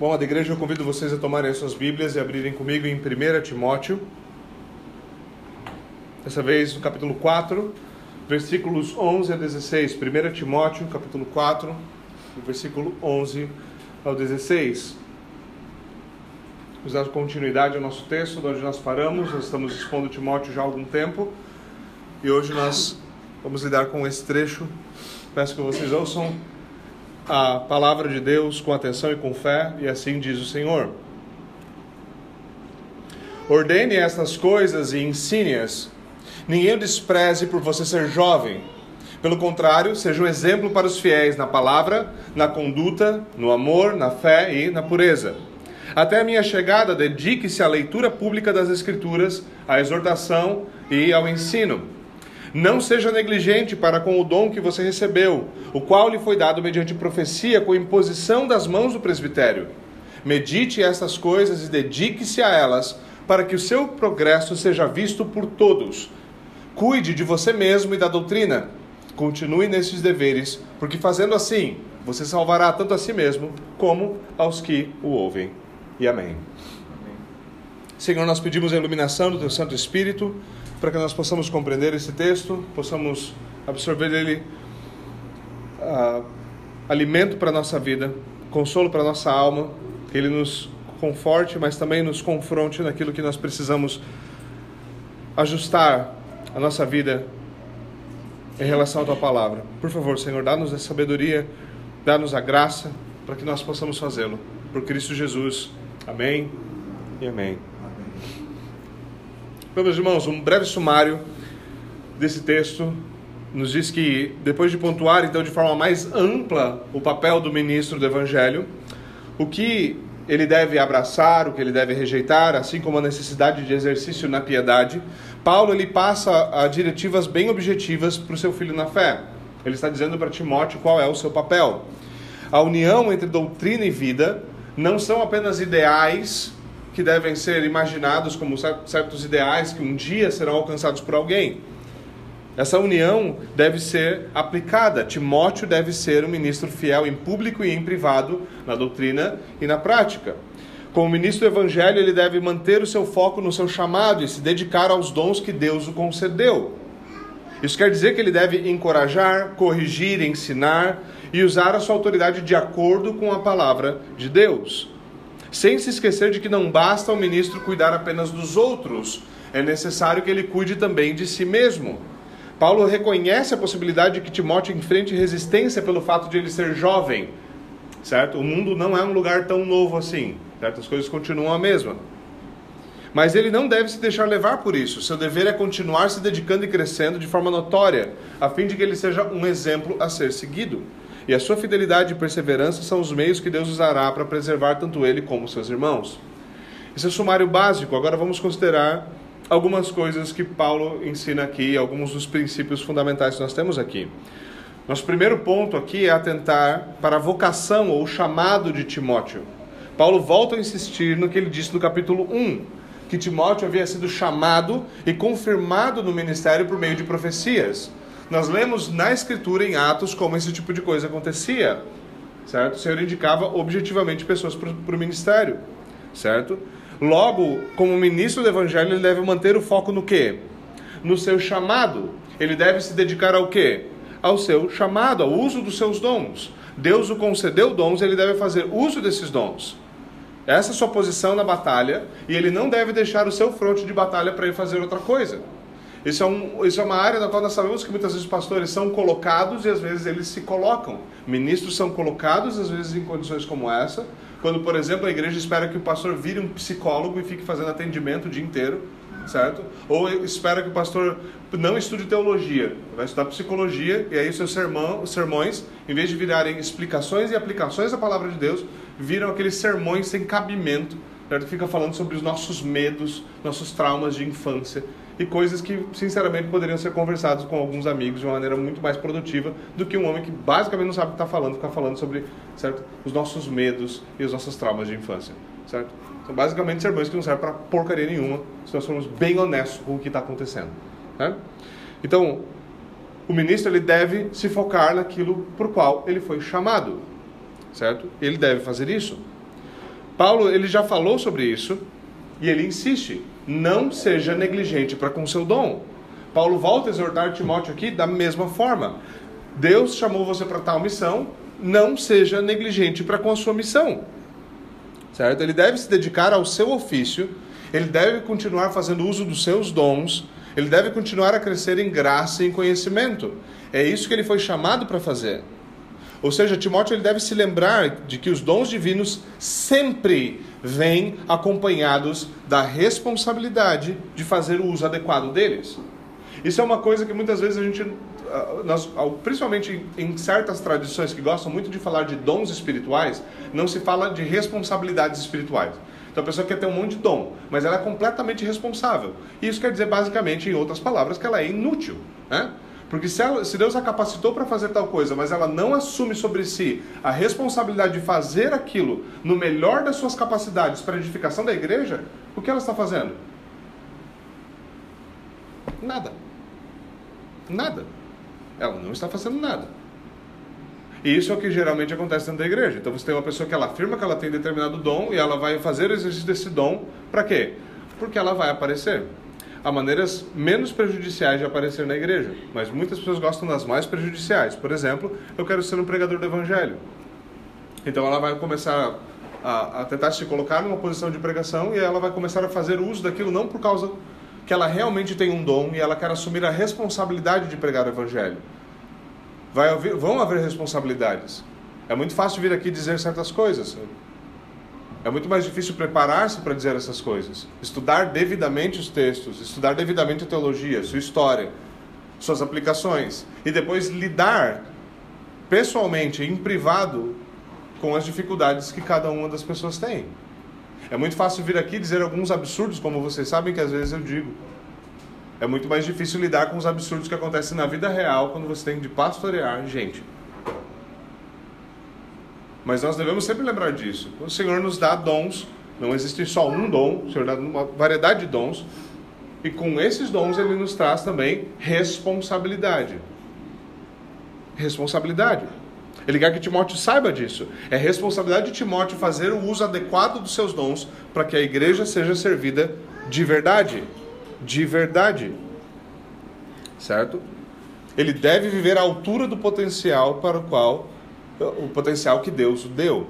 Bom, a igreja eu convido vocês a tomarem as suas Bíblias e abrirem comigo em 1 Timóteo. Dessa vez no capítulo 4, versículos 11 a 16. 1 Timóteo, capítulo 4, versículo 11 ao 16. Vamos dar continuidade ao nosso texto, de onde nós paramos. Nós estamos expondo Timóteo já há algum tempo. E hoje nós vamos lidar com esse trecho. Peço que vocês ouçam a palavra de Deus com atenção e com fé, e assim diz o Senhor. Ordene estas coisas e ensine-as. Ninguém despreze por você ser jovem. Pelo contrário, seja um exemplo para os fiéis na palavra, na conduta, no amor, na fé e na pureza. Até a minha chegada, dedique-se à leitura pública das Escrituras, à exortação e ao ensino. Não seja negligente para com o dom que você recebeu, o qual lhe foi dado mediante profecia com imposição das mãos do presbitério. Medite estas coisas e dedique-se a elas, para que o seu progresso seja visto por todos. Cuide de você mesmo e da doutrina. Continue nesses deveres, porque fazendo assim, você salvará tanto a si mesmo como aos que o ouvem. E amém. amém. Senhor, nós pedimos a iluminação do teu Santo Espírito para que nós possamos compreender esse texto, possamos absorver ele uh, alimento para a nossa vida, consolo para a nossa alma, que ele nos conforte, mas também nos confronte naquilo que nós precisamos ajustar a nossa vida em relação à tua palavra. Por favor, Senhor, dá-nos a sabedoria, dá-nos a graça para que nós possamos fazê-lo. Por Cristo Jesus. Amém e amém. Então, meus irmãos, um breve sumário desse texto nos diz que, depois de pontuar, então, de forma mais ampla o papel do ministro do Evangelho, o que ele deve abraçar, o que ele deve rejeitar, assim como a necessidade de exercício na piedade, Paulo ele passa a diretivas bem objetivas para o seu filho na fé. Ele está dizendo para Timóteo qual é o seu papel. A união entre doutrina e vida não são apenas ideais que devem ser imaginados como certos ideais que um dia serão alcançados por alguém. Essa união deve ser aplicada. Timóteo deve ser um ministro fiel em público e em privado, na doutrina e na prática. Como ministro do Evangelho, ele deve manter o seu foco no seu chamado e se dedicar aos dons que Deus o concedeu. Isso quer dizer que ele deve encorajar, corrigir, ensinar e usar a sua autoridade de acordo com a palavra de Deus sem se esquecer de que não basta o ministro cuidar apenas dos outros, é necessário que ele cuide também de si mesmo. Paulo reconhece a possibilidade de que Timóteo enfrente resistência pelo fato de ele ser jovem, certo? O mundo não é um lugar tão novo assim, certo? As coisas continuam a mesma. Mas ele não deve se deixar levar por isso. Seu dever é continuar se dedicando e crescendo de forma notória, a fim de que ele seja um exemplo a ser seguido. E a sua fidelidade e perseverança são os meios que Deus usará para preservar tanto ele como seus irmãos. Esse é o sumário básico. Agora vamos considerar algumas coisas que Paulo ensina aqui, alguns dos princípios fundamentais que nós temos aqui. Nosso primeiro ponto aqui é atentar para a vocação ou chamado de Timóteo. Paulo volta a insistir no que ele disse no capítulo 1, que Timóteo havia sido chamado e confirmado no ministério por meio de profecias. Nós lemos na Escritura, em Atos, como esse tipo de coisa acontecia, certo? O Senhor indicava objetivamente pessoas para o ministério, certo? Logo, como ministro do Evangelho, ele deve manter o foco no quê? No seu chamado. Ele deve se dedicar ao quê? Ao seu chamado, ao uso dos seus dons. Deus o concedeu dons, ele deve fazer uso desses dons. Essa é a sua posição na batalha, e ele não deve deixar o seu fronte de batalha para ir fazer outra coisa. Isso é, um, isso é uma área na qual nós sabemos que muitas vezes pastores são colocados e às vezes eles se colocam. Ministros são colocados, às vezes, em condições como essa. Quando, por exemplo, a igreja espera que o pastor vire um psicólogo e fique fazendo atendimento o dia inteiro, certo? Ou espera que o pastor não estude teologia, vai estudar psicologia, e aí seus sermão, sermões, em vez de virarem explicações e aplicações da palavra de Deus, viram aqueles sermões sem cabimento, certo? Fica falando sobre os nossos medos, nossos traumas de infância e coisas que, sinceramente, poderiam ser conversadas com alguns amigos de uma maneira muito mais produtiva do que um homem que basicamente não sabe o que está falando, ficar falando sobre certo, os nossos medos e os nossos traumas de infância. Certo? São basicamente sermões que não servem para porcaria nenhuma se nós formos bem honestos com o que está acontecendo. Né? Então, o ministro ele deve se focar naquilo por qual ele foi chamado, certo? Ele deve fazer isso. Paulo ele já falou sobre isso e ele insiste: não seja negligente para com seu dom. Paulo volta a exortar Timóteo aqui da mesma forma. Deus chamou você para tal missão, não seja negligente para com a sua missão. Certo? Ele deve se dedicar ao seu ofício, ele deve continuar fazendo uso dos seus dons, ele deve continuar a crescer em graça e em conhecimento. É isso que ele foi chamado para fazer. Ou seja, Timóteo ele deve se lembrar de que os dons divinos sempre vêm acompanhados da responsabilidade de fazer o uso adequado deles. Isso é uma coisa que muitas vezes a gente, ah, nós, principalmente em certas tradições que gostam muito de falar de dons espirituais, não se fala de responsabilidades espirituais. Então a pessoa quer ter um monte de dom, mas ela é completamente responsável. E isso quer dizer, basicamente, em outras palavras, que ela é inútil. Né? Porque se, ela, se Deus a capacitou para fazer tal coisa, mas ela não assume sobre si a responsabilidade de fazer aquilo no melhor das suas capacidades para a edificação da igreja, o que ela está fazendo? Nada. Nada. Ela não está fazendo nada. E isso é o que geralmente acontece dentro da igreja. Então você tem uma pessoa que ela afirma que ela tem determinado dom e ela vai fazer o exercício desse dom para quê? Porque ela vai aparecer há maneiras menos prejudiciais de aparecer na igreja, mas muitas pessoas gostam das mais prejudiciais. Por exemplo, eu quero ser um pregador do evangelho. Então ela vai começar a, a, tentar se colocar numa posição de pregação e ela vai começar a fazer uso daquilo não por causa que ela realmente tem um dom e ela quer assumir a responsabilidade de pregar o evangelho. Vai haver, vão haver responsabilidades. É muito fácil vir aqui dizer certas coisas. É muito mais difícil preparar-se para dizer essas coisas. Estudar devidamente os textos, estudar devidamente a teologia, sua história, suas aplicações. E depois lidar pessoalmente, em privado, com as dificuldades que cada uma das pessoas tem. É muito fácil vir aqui dizer alguns absurdos, como vocês sabem que às vezes eu digo. É muito mais difícil lidar com os absurdos que acontecem na vida real quando você tem de pastorear gente. Mas nós devemos sempre lembrar disso. O Senhor nos dá dons, não existe só um dom, o Senhor dá uma variedade de dons, e com esses dons ele nos traz também responsabilidade. Responsabilidade. Ele quer que Timóteo saiba disso. É responsabilidade de Timóteo fazer o uso adequado dos seus dons para que a igreja seja servida de verdade. De verdade. Certo? Ele deve viver à altura do potencial para o qual o potencial que Deus deu.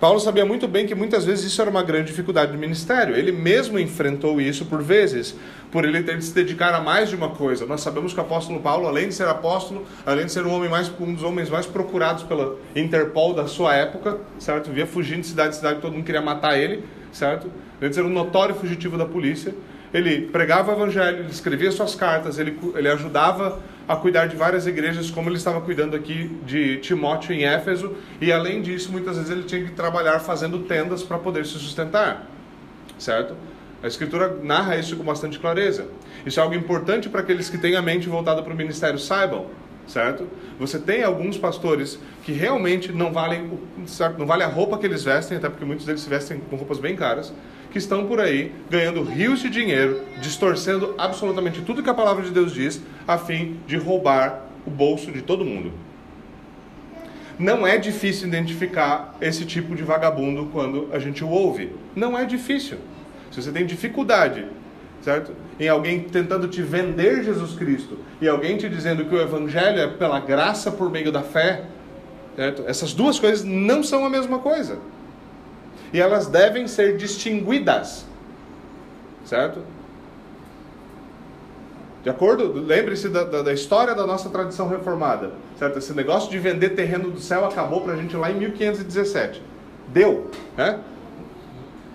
Paulo sabia muito bem que muitas vezes isso era uma grande dificuldade do ministério. Ele mesmo enfrentou isso por vezes, por ele ter de se dedicar a mais de uma coisa. Nós sabemos que o apóstolo Paulo, além de ser apóstolo, além de ser um, homem mais, um dos homens mais procurados pela Interpol da sua época, certo? Via fugindo de cidade em cidade, todo mundo queria matar ele, certo? Além de ser um notório fugitivo da polícia, ele pregava o evangelho, ele escrevia suas cartas, ele, ele ajudava a cuidar de várias igrejas, como ele estava cuidando aqui de Timóteo em Éfeso, e além disso, muitas vezes ele tinha que trabalhar fazendo tendas para poder se sustentar, certo? A Escritura narra isso com bastante clareza. Isso é algo importante para aqueles que têm a mente voltada para o ministério saibam, certo? Você tem alguns pastores que realmente não valem, certo? não vale a roupa que eles vestem, até porque muitos deles se vestem com roupas bem caras, que estão por aí ganhando rios de dinheiro, distorcendo absolutamente tudo que a palavra de Deus diz, a fim de roubar o bolso de todo mundo. Não é difícil identificar esse tipo de vagabundo quando a gente o ouve. Não é difícil. Se você tem dificuldade, certo? Em alguém tentando te vender Jesus Cristo e alguém te dizendo que o evangelho é pela graça por meio da fé, certo? Essas duas coisas não são a mesma coisa e elas devem ser distinguidas. Certo? De acordo? Lembre-se da, da, da, história da nossa tradição reformada. Certo? Esse negócio de vender terreno do céu acabou para a gente lá em 1517. Deu. Né?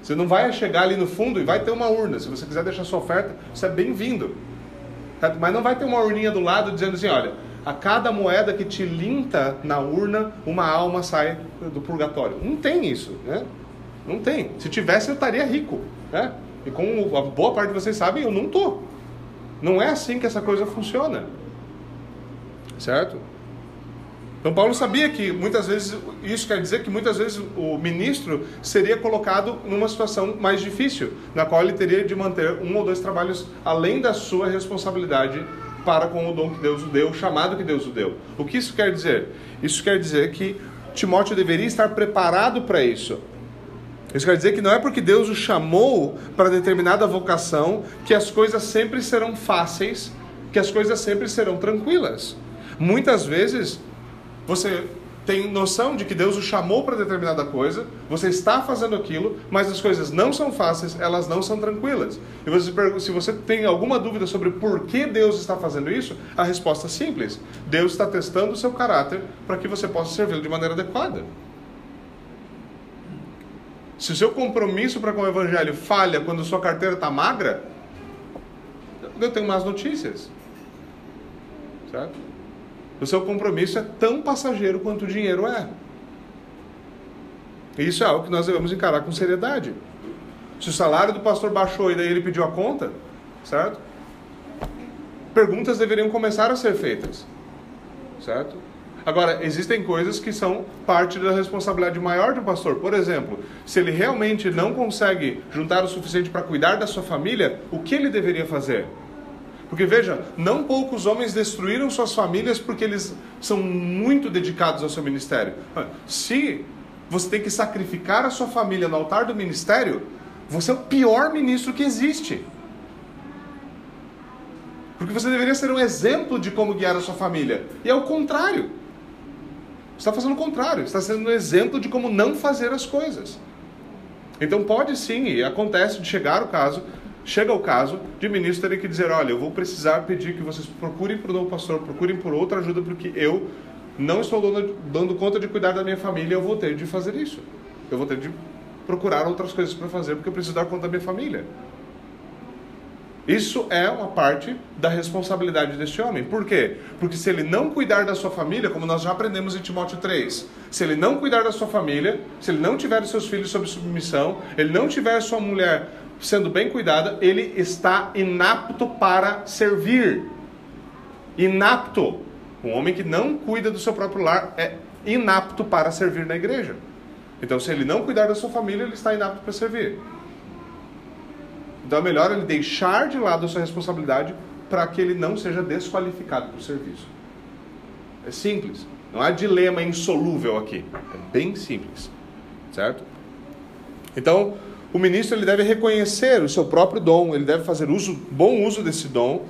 Você não vai chegar ali no fundo e vai ter uma urna. Se você quiser deixar sua oferta, você é bem-vindo. Mas não vai ter uma urninha do lado dizendo assim: olha, a cada moeda que te linta na urna, uma alma sai do purgatório. Não tem isso. Né? Não tem. Se tivesse, eu estaria rico. Né? E como a boa parte de vocês sabem, eu não estou. Não é assim que essa coisa funciona. Certo? Então Paulo sabia que muitas vezes, isso quer dizer que muitas vezes o ministro seria colocado numa situação mais difícil, na qual ele teria de manter um ou dois trabalhos além da sua responsabilidade para com o dom que Deus o deu, o chamado que Deus o deu. O que isso quer dizer? Isso quer dizer que Timóteo deveria estar preparado para isso. Isso quer dizer que não é porque Deus o chamou para determinada vocação que as coisas sempre serão fáceis, que as coisas sempre serão tranquilas. Muitas vezes você tem noção de que Deus o chamou para determinada coisa, você está fazendo aquilo, mas as coisas não são fáceis, elas não são tranquilas. E você, se você tem alguma dúvida sobre por que Deus está fazendo isso, a resposta é simples: Deus está testando o seu caráter para que você possa servi-lo de maneira adequada. Se o seu compromisso para com o Evangelho falha quando sua carteira está magra, eu tenho más notícias. Certo? O seu compromisso é tão passageiro quanto o dinheiro é. Isso é algo que nós devemos encarar com seriedade. Se o salário do pastor baixou e daí ele pediu a conta, certo? Perguntas deveriam começar a ser feitas, certo? Agora, existem coisas que são parte da responsabilidade maior do pastor. Por exemplo, se ele realmente não consegue juntar o suficiente para cuidar da sua família, o que ele deveria fazer? Porque veja, não poucos homens destruíram suas famílias porque eles são muito dedicados ao seu ministério. Se você tem que sacrificar a sua família no altar do ministério, você é o pior ministro que existe. Porque você deveria ser um exemplo de como guiar a sua família. E é o contrário. Está fazendo o contrário. Está sendo um exemplo de como não fazer as coisas. Então pode sim, e acontece de chegar o caso chega o caso de ministro terem que dizer, olha, eu vou precisar pedir que vocês procurem por um pastor, procurem por outra ajuda, porque eu não estou dando, dando conta de cuidar da minha família, eu vou ter de fazer isso. Eu vou ter de procurar outras coisas para fazer, porque eu preciso dar conta da minha família. Isso é uma parte da responsabilidade deste homem. Por quê? Porque se ele não cuidar da sua família, como nós já aprendemos em Timóteo 3, se ele não cuidar da sua família, se ele não tiver os seus filhos sob submissão, ele não tiver sua mulher sendo bem cuidada, ele está inapto para servir. Inapto. Um homem que não cuida do seu próprio lar é inapto para servir na igreja. Então, se ele não cuidar da sua família, ele está inapto para servir. Então, é melhor ele deixar de lado a sua responsabilidade para que ele não seja desqualificado para o serviço. É simples. Não há dilema insolúvel aqui. É bem simples. Certo? Então, o ministro ele deve reconhecer o seu próprio dom, ele deve fazer uso, bom uso desse dom,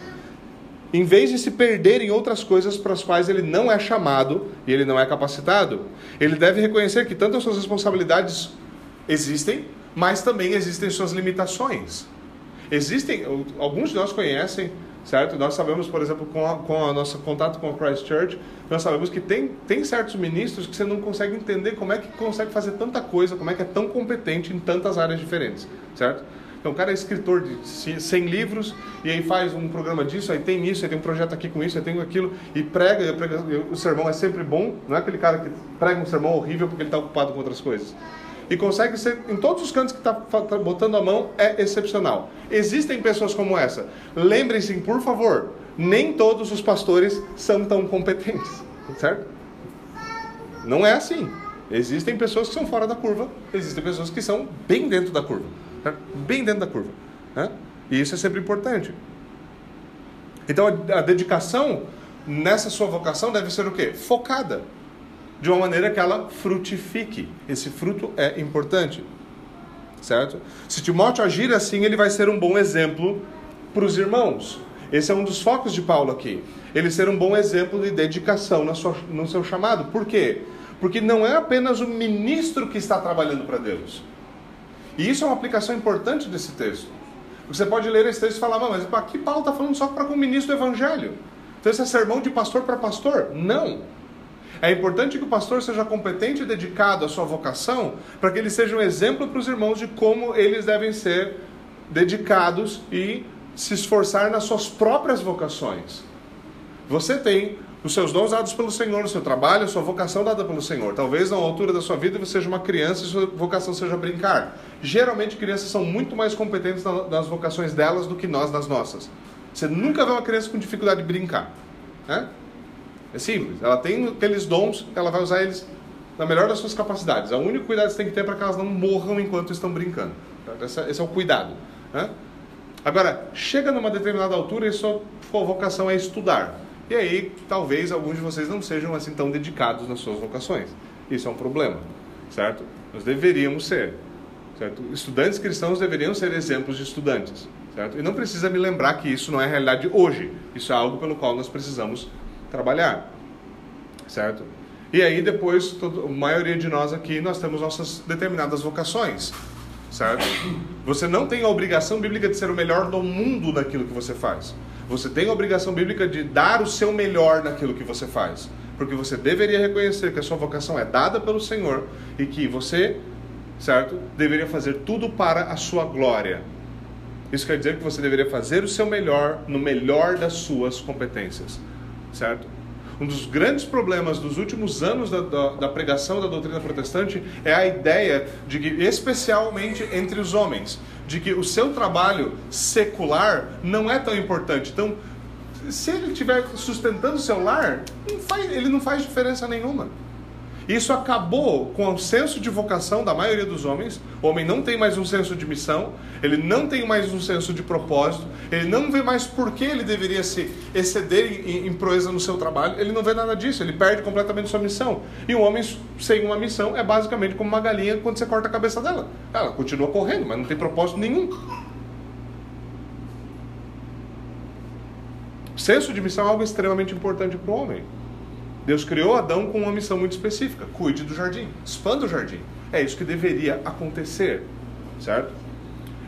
em vez de se perder em outras coisas para as quais ele não é chamado e ele não é capacitado. Ele deve reconhecer que tanto as suas responsabilidades existem, mas também existem suas limitações. Existem, alguns de nós conhecem certo? Nós sabemos, por exemplo, com, a, com o nosso contato com a Christ Church, nós sabemos que tem, tem certos ministros que você não consegue entender como é que consegue fazer tanta coisa, como é que é tão competente em tantas áreas diferentes, certo? Então o cara é escritor de 100 livros e aí faz um programa disso, aí tem isso, aí tem um projeto aqui com isso, aí tem aquilo, e prega, e prega o sermão é sempre bom, não é aquele cara que prega um sermão horrível porque ele está ocupado com outras coisas e consegue ser, em todos os cantos que está tá botando a mão, é excepcional. Existem pessoas como essa. Lembrem-se, por favor, nem todos os pastores são tão competentes, certo? Não é assim. Existem pessoas que são fora da curva, existem pessoas que são bem dentro da curva, certo? bem dentro da curva. Né? E isso é sempre importante. Então a, a dedicação nessa sua vocação deve ser o quê? Focada de uma maneira que ela frutifique. Esse fruto é importante. Certo? Se Timóteo agir assim, ele vai ser um bom exemplo para os irmãos. Esse é um dos focos de Paulo aqui. Ele ser um bom exemplo de dedicação no seu, no seu chamado. Por quê? Porque não é apenas o ministro que está trabalhando para Deus. E isso é uma aplicação importante desse texto. Você pode ler esse texto e falar, mas aqui Paulo está falando só para com o ministro do evangelho. Então esse é sermão de pastor para pastor? Não. É importante que o pastor seja competente e dedicado à sua vocação, para que ele seja um exemplo para os irmãos de como eles devem ser dedicados e se esforçar nas suas próprias vocações. Você tem os seus dons dados pelo Senhor, o seu trabalho, a sua vocação dada pelo Senhor. Talvez na altura da sua vida você seja uma criança e sua vocação seja brincar. Geralmente crianças são muito mais competentes nas vocações delas do que nós nas nossas. Você nunca vê uma criança com dificuldade de brincar. Né? É simples. Ela tem aqueles dons, ela vai usar eles na melhor das suas capacidades. O único cuidado que você tem que ter é para que elas não morram enquanto estão brincando. Esse, é o cuidado. Né? Agora, chega numa determinada altura e sua vocação é estudar. E aí, talvez alguns de vocês não sejam assim tão dedicados nas suas vocações. Isso é um problema, certo? Nós deveríamos ser. Certo? Estudantes cristãos deveriam ser exemplos de estudantes. Certo? E não precisa me lembrar que isso não é realidade hoje. Isso é algo pelo qual nós precisamos trabalhar. Certo? E aí depois, todo, a maioria de nós aqui, nós temos nossas determinadas vocações. Certo? Você não tem a obrigação bíblica de ser o melhor do mundo naquilo que você faz. Você tem a obrigação bíblica de dar o seu melhor naquilo que você faz. Porque você deveria reconhecer que a sua vocação é dada pelo Senhor e que você, certo, deveria fazer tudo para a sua glória. Isso quer dizer que você deveria fazer o seu melhor no melhor das suas competências, certo? Um dos grandes problemas dos últimos anos da, da, da, pregação da doutrina protestante é a ideia de que, especialmente entre os homens, de que o seu trabalho secular não é tão importante. Então, se ele estiver sustentando o seu lar, não faz, ele não faz diferença nenhuma. Isso acabou com o senso de vocação da maioria dos homens. O homem não tem mais um senso de missão, ele não tem mais um senso de propósito, ele não vê mais por que ele deveria se exceder em, em proeza no seu trabalho, ele não vê nada disso, ele perde completamente sua missão. E um homem sem uma missão é basicamente como uma galinha quando você corta a cabeça dela. Ela continua correndo, mas não tem propósito nenhum. Senso de missão é algo extremamente importante para o homem. Deus criou Adão com uma missão muito específica: cuide do jardim, expanda o jardim. É isso que deveria acontecer, certo?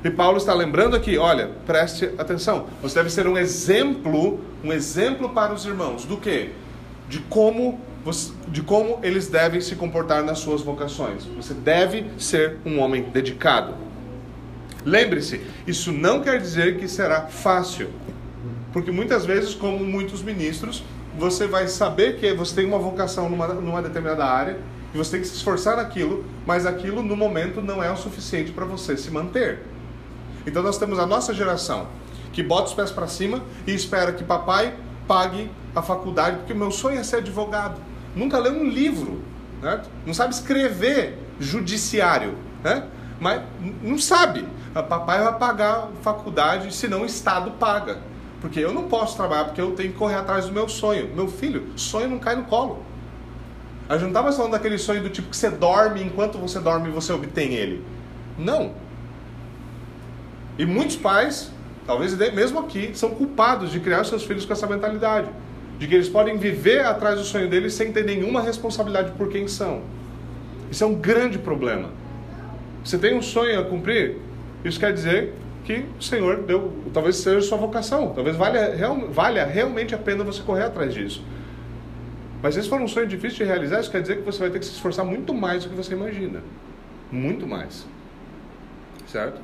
E Paulo está lembrando aqui, olha, preste atenção. Você deve ser um exemplo, um exemplo para os irmãos do que? De como de como eles devem se comportar nas suas vocações. Você deve ser um homem dedicado. Lembre-se, isso não quer dizer que será fácil. Porque muitas vezes, como muitos ministros, você vai saber que você tem uma vocação numa, numa determinada área e você tem que se esforçar naquilo, mas aquilo no momento não é o suficiente para você se manter. Então nós temos a nossa geração que bota os pés para cima e espera que papai pague a faculdade, porque meu sonho é ser advogado. Nunca leu um livro, né? não sabe escrever judiciário, né? mas não sabe. Papai vai pagar a faculdade, senão o Estado paga. Porque eu não posso trabalhar, porque eu tenho que correr atrás do meu sonho. Meu filho, sonho não cai no colo. A gente não está mais falando daquele sonho do tipo que você dorme, enquanto você dorme você obtém ele. Não. E muitos pais, talvez mesmo aqui, são culpados de criar seus filhos com essa mentalidade. De que eles podem viver atrás do sonho deles sem ter nenhuma responsabilidade por quem são. Isso é um grande problema. Você tem um sonho a cumprir? Isso quer dizer que o Senhor deu, talvez seja sua vocação, talvez valha, real, valha realmente a pena você correr atrás disso. Mas esse for um sonho difícil de realizar, isso quer dizer que você vai ter que se esforçar muito mais do que você imagina. Muito mais. Certo?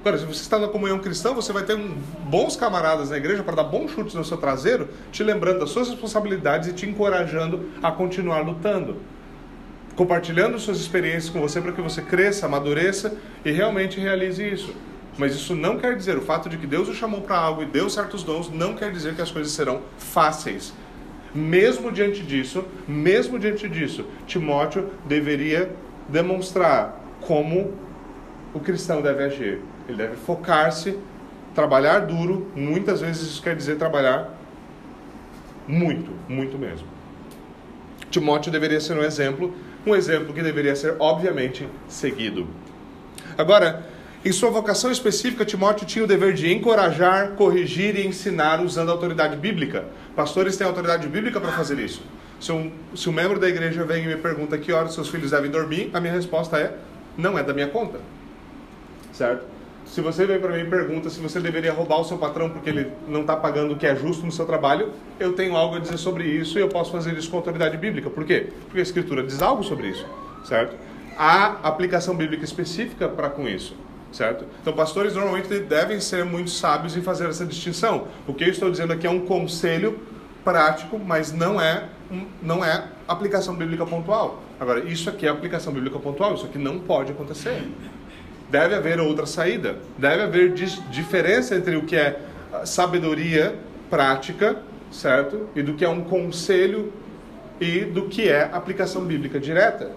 Agora, se você está na comunhão cristã, você vai ter um, bons camaradas na igreja para dar bons chutes no seu traseiro, te lembrando das suas responsabilidades e te encorajando a continuar lutando. Compartilhando suas experiências com você para que você cresça, amadureça e realmente realize isso. Mas isso não quer dizer, o fato de que Deus o chamou para algo e deu certos dons, não quer dizer que as coisas serão fáceis. Mesmo diante disso, mesmo diante disso, Timóteo deveria demonstrar como o cristão deve agir. Ele deve focar-se, trabalhar duro, muitas vezes isso quer dizer trabalhar muito, muito mesmo. Timóteo deveria ser um exemplo, um exemplo que deveria ser obviamente seguido. Agora, em sua vocação específica, Timóteo tinha o dever de encorajar, corrigir e ensinar usando a autoridade bíblica. Pastores têm autoridade bíblica para fazer isso. Se um, se um membro da igreja vem e me pergunta que horas seus filhos devem dormir, a minha resposta é: não é da minha conta. Certo? Se você vem para mim e pergunta se você deveria roubar o seu patrão porque ele não está pagando o que é justo no seu trabalho, eu tenho algo a dizer sobre isso e eu posso fazer isso com autoridade bíblica. Por quê? Porque a Escritura diz algo sobre isso, certo? Há aplicação bíblica específica para com isso certo? Então, pastores normalmente devem ser muito sábios em fazer essa distinção. O que eu estou dizendo aqui é um conselho prático, mas não é, não é aplicação bíblica pontual. Agora, isso aqui é aplicação bíblica pontual, isso aqui não pode acontecer. Deve haver outra saída. Deve haver diferença entre o que é sabedoria prática, certo? E do que é um conselho e do que é aplicação bíblica direta.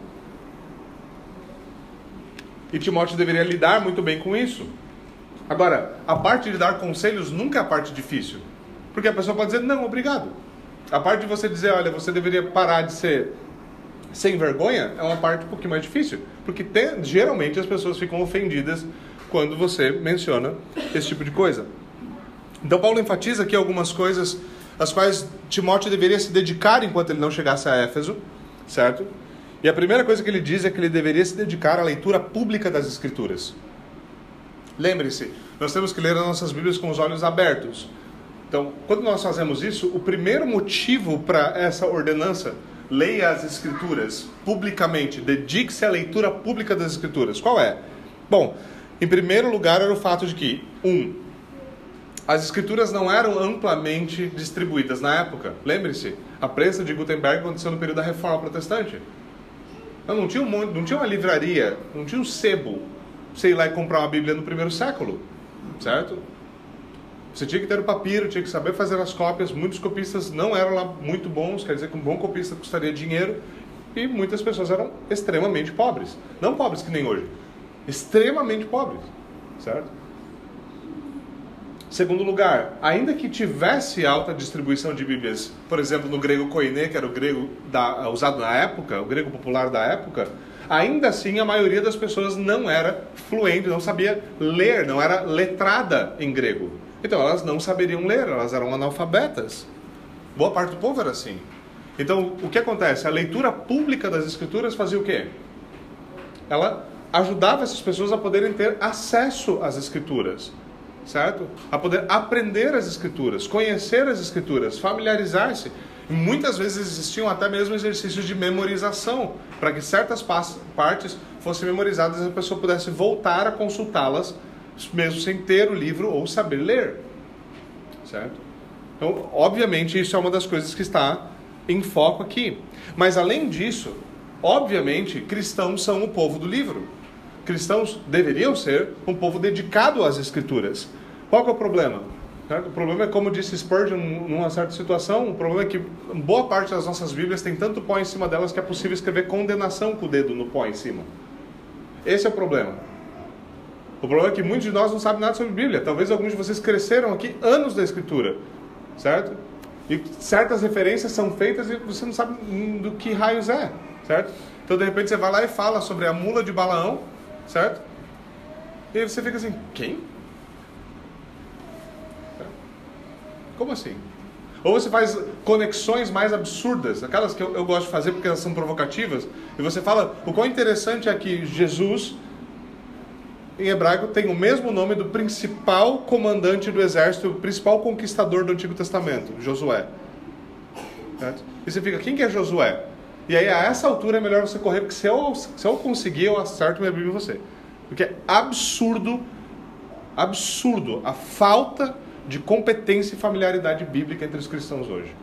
E Timóteo deveria lidar muito bem com isso. Agora, a parte de dar conselhos nunca é a parte difícil. Porque a pessoa pode dizer, não, obrigado. A parte de você dizer, olha, você deveria parar de ser sem vergonha é uma parte um pouquinho mais difícil, porque tem, geralmente as pessoas ficam ofendidas quando você menciona esse tipo de coisa. Então Paulo enfatiza aqui algumas coisas as quais Timóteo deveria se dedicar enquanto ele não chegasse a Éfeso, certo? E a primeira coisa que ele diz é que ele deveria se dedicar à leitura pública das Escrituras. Lembre-se, nós temos que ler as nossas Bíblias com os olhos abertos. Então, quando nós fazemos isso, o primeiro motivo para essa ordenança, leia as Escrituras publicamente, dedique-se à leitura pública das Escrituras. Qual é? Bom, em primeiro lugar era o fato de que, um, as escrituras não eram amplamente distribuídas na época. Lembre-se, a prensa de Gutenberg aconteceu no período da Reforma Protestante. Então, não tinha, um monte, não tinha uma livraria, não tinha um sebo, sei lá e comprar uma Bíblia no primeiro século, certo? Você tinha que ter o papiro, tinha que saber fazer as cópias. Muitos copistas não eram lá muito bons, quer dizer que um bom copista custaria dinheiro. E muitas pessoas eram extremamente pobres. Não pobres que nem hoje, extremamente pobres, certo? Segundo lugar, ainda que tivesse alta distribuição de Bíblias, por exemplo, no grego koiné, que era o grego da, usado na época, o grego popular da época, ainda assim a maioria das pessoas não era fluente, não sabia ler, não era letrada em grego. Então elas não saberiam ler, elas eram analfabetas. Boa parte do povo era assim. Então o que acontece? A leitura pública das escrituras fazia o quê? Ela ajudava essas pessoas a poderem ter acesso às escrituras certo? A poder aprender as escrituras, conhecer as escrituras, familiarizar-se. Muitas vezes existiam até mesmo exercícios de memorização, para que certas partes fossem memorizadas e a pessoa pudesse voltar a consultá-las, mesmo sem ter o livro ou saber ler. Certo? Então, obviamente, isso é uma das coisas que está em foco aqui. Mas, além disso, obviamente, cristãos são o povo do livro cristãos deveriam ser um povo dedicado às escrituras. Qual é o problema? O problema é, como disse Spurgeon numa certa situação, o problema é que boa parte das nossas Bíblias tem tanto pó em cima delas que é possível escrever condenação com o dedo no pó em cima. Esse é o problema. O problema é que muitos de nós não sabem nada sobre Bíblia. Talvez alguns de vocês cresceram aqui anos da Escritura, certo? E certas referências são feitas e você não sabe do que raios é, certo? Então, de repente, você vai lá e fala sobre a mula de Balaão, Certo? E aí você fica assim, quem? Como assim? Ou você faz conexões mais absurdas, aquelas que eu, eu, gosto de fazer porque elas são provocativas, e você fala, o quão interessante é que Jesus, em hebraico, tem o mesmo nome do principal comandante do exército, o principal conquistador do Antigo Testamento, Josué. Certo? E você fica, quem que é Josué? E aí, a essa altura, é melhor você correr, porque se eu, se eu conseguir, eu acerto minha Bíblia em você. Porque é absurdo, absurdo a falta de competência e familiaridade bíblica entre os cristãos hoje.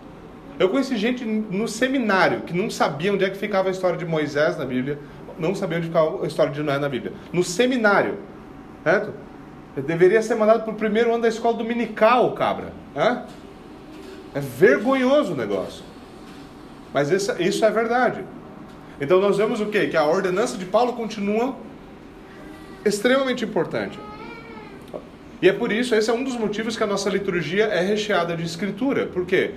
Eu conheci gente no seminário que não sabia onde é que ficava a história de Moisés na Bíblia, não sabia onde ficava a história de Noé na Bíblia. No seminário, certo? Eu deveria ser mandado para o primeiro ano da escola dominical, cabra. É vergonhoso o negócio. Mas isso, isso é verdade. Então nós vemos o quê? Que a ordenança de Paulo continua extremamente importante. E é por isso, esse é um dos motivos que a nossa liturgia é recheada de escritura. Por quê?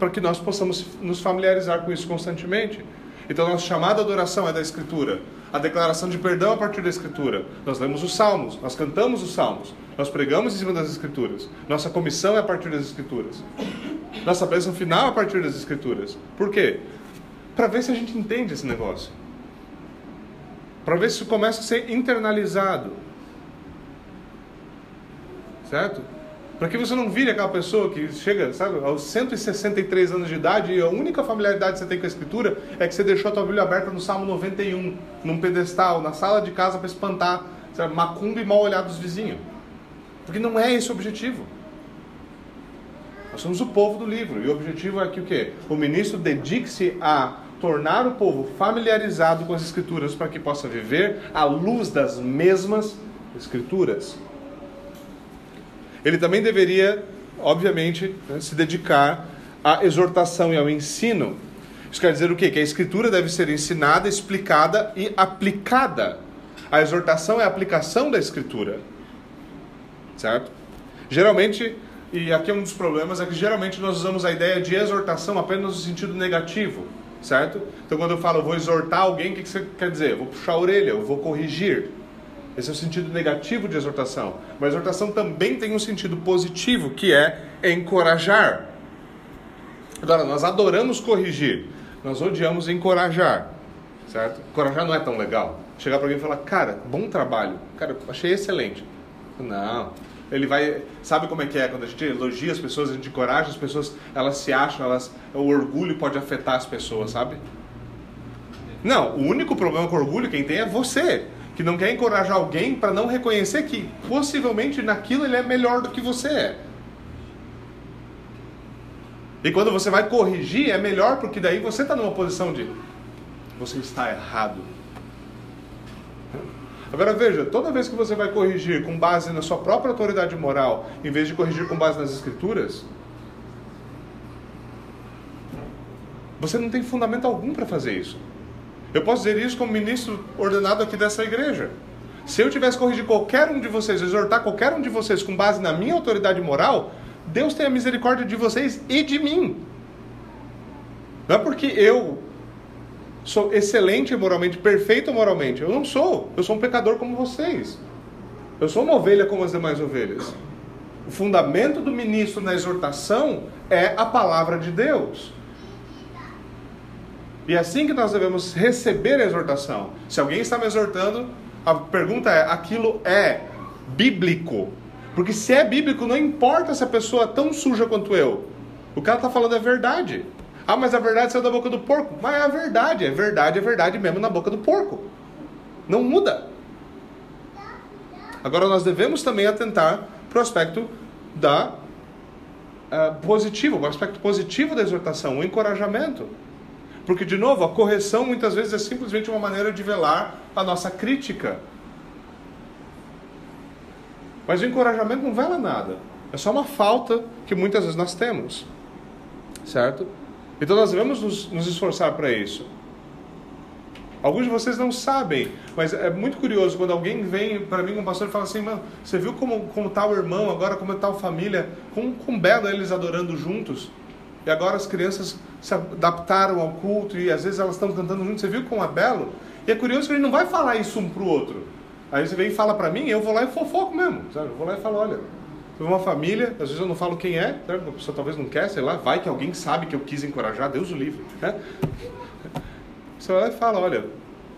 Para que nós possamos nos familiarizar com isso constantemente. Então, nossa chamada adoração é da Escritura. A declaração de perdão a partir da Escritura. Nós lemos os Salmos, nós cantamos os Salmos, nós pregamos em cima das Escrituras. Nossa comissão é a partir das Escrituras. Nossa bênção final é a partir das Escrituras. Por quê? Para ver se a gente entende esse negócio. Para ver se isso começa a ser internalizado. Certo? Para que você não vire aquela pessoa que chega, sabe, aos 163 anos de idade e a única familiaridade que você tem com a escritura é que você deixou a tua Bíblia aberta no Salmo 91, num pedestal, na sala de casa para espantar, sabe, macumba e mal olhar dos vizinhos. Porque não é esse o objetivo. Nós somos o povo do livro e o objetivo é que o quê? O ministro dedique-se a tornar o povo familiarizado com as escrituras para que possa viver à luz das mesmas escrituras. Ele também deveria, obviamente, né, se dedicar à exortação e ao ensino. Isso quer dizer o quê? Que a escritura deve ser ensinada, explicada e aplicada. A exortação é a aplicação da escritura. Certo? Geralmente, e aqui é um dos problemas, é que geralmente nós usamos a ideia de exortação apenas no sentido negativo. certo? Então quando eu falo eu vou exortar alguém, o que você quer dizer? Eu vou puxar a orelha, eu vou corrigir. Esse é o sentido negativo de exortação. Mas exortação também tem um sentido positivo, que é encorajar. Agora, nós adoramos corrigir, nós odiamos encorajar, certo? Encorajar não é tão legal. Chegar para alguém e falar, cara, bom trabalho, cara, achei excelente. Não, ele vai, sabe como é que é quando a gente elogia as pessoas, a gente encoraja as pessoas, elas se acham, elas, o orgulho pode afetar as pessoas, sabe? Não, o único problema com orgulho quem tem é você, que não quer encorajar alguém para não reconhecer que possivelmente naquilo ele é melhor do que você é. E quando você vai corrigir, é melhor porque daí você está numa posição de você está errado. Agora veja, toda vez que você vai corrigir com base na sua própria autoridade moral, em vez de corrigir com base nas escrituras, você não tem fundamento algum para fazer isso. Eu posso dizer isso como ministro ordenado aqui dessa igreja. Se eu tivesse corrigir qualquer um de vocês, exortar qualquer um de vocês com base na minha autoridade moral, Deus tem a misericórdia de vocês e de mim. Não é porque eu sou excelente moralmente, perfeito moralmente. Eu não sou. Eu sou um pecador como vocês. Eu sou uma ovelha como as demais ovelhas. O fundamento do ministro na exortação é a palavra de Deus. E é assim que nós devemos receber a exortação. Se alguém está me exortando, a pergunta é: aquilo é bíblico? Porque se é bíblico, não importa se a pessoa é tão suja quanto eu. O ela está falando é verdade. Ah, mas a verdade saiu da boca do porco. Mas é a verdade, é verdade, é verdade mesmo na boca do porco. Não muda. Agora nós devemos também atentar para o aspecto da uh, positivo, o aspecto positivo da exortação, o encorajamento. Porque, de novo, a correção muitas vezes é simplesmente uma maneira de velar a nossa crítica. Mas o encorajamento não vela nada. É só uma falta que muitas vezes nós temos. Certo? Então nós devemos nos, nos esforçar para isso. Alguns de vocês não sabem, mas é muito curioso quando alguém vem para mim, um pastor, e fala assim: Mano, você viu como, como tá o irmão agora, como está a família, como, como belo eles adorando juntos. E agora as crianças se adaptaram ao culto e às vezes elas estão cantando juntos. Você viu como é belo? E é curioso que ele não vai falar isso um para o outro. Aí você vem e fala para mim, eu vou lá e fofoco mesmo. Sabe? Eu vou lá e falo: Olha, uma família, às vezes eu não falo quem é, né? a pessoa talvez não quer, sei lá, vai que alguém sabe que eu quis encorajar, Deus o livre. Né? Você vai lá e fala, olha,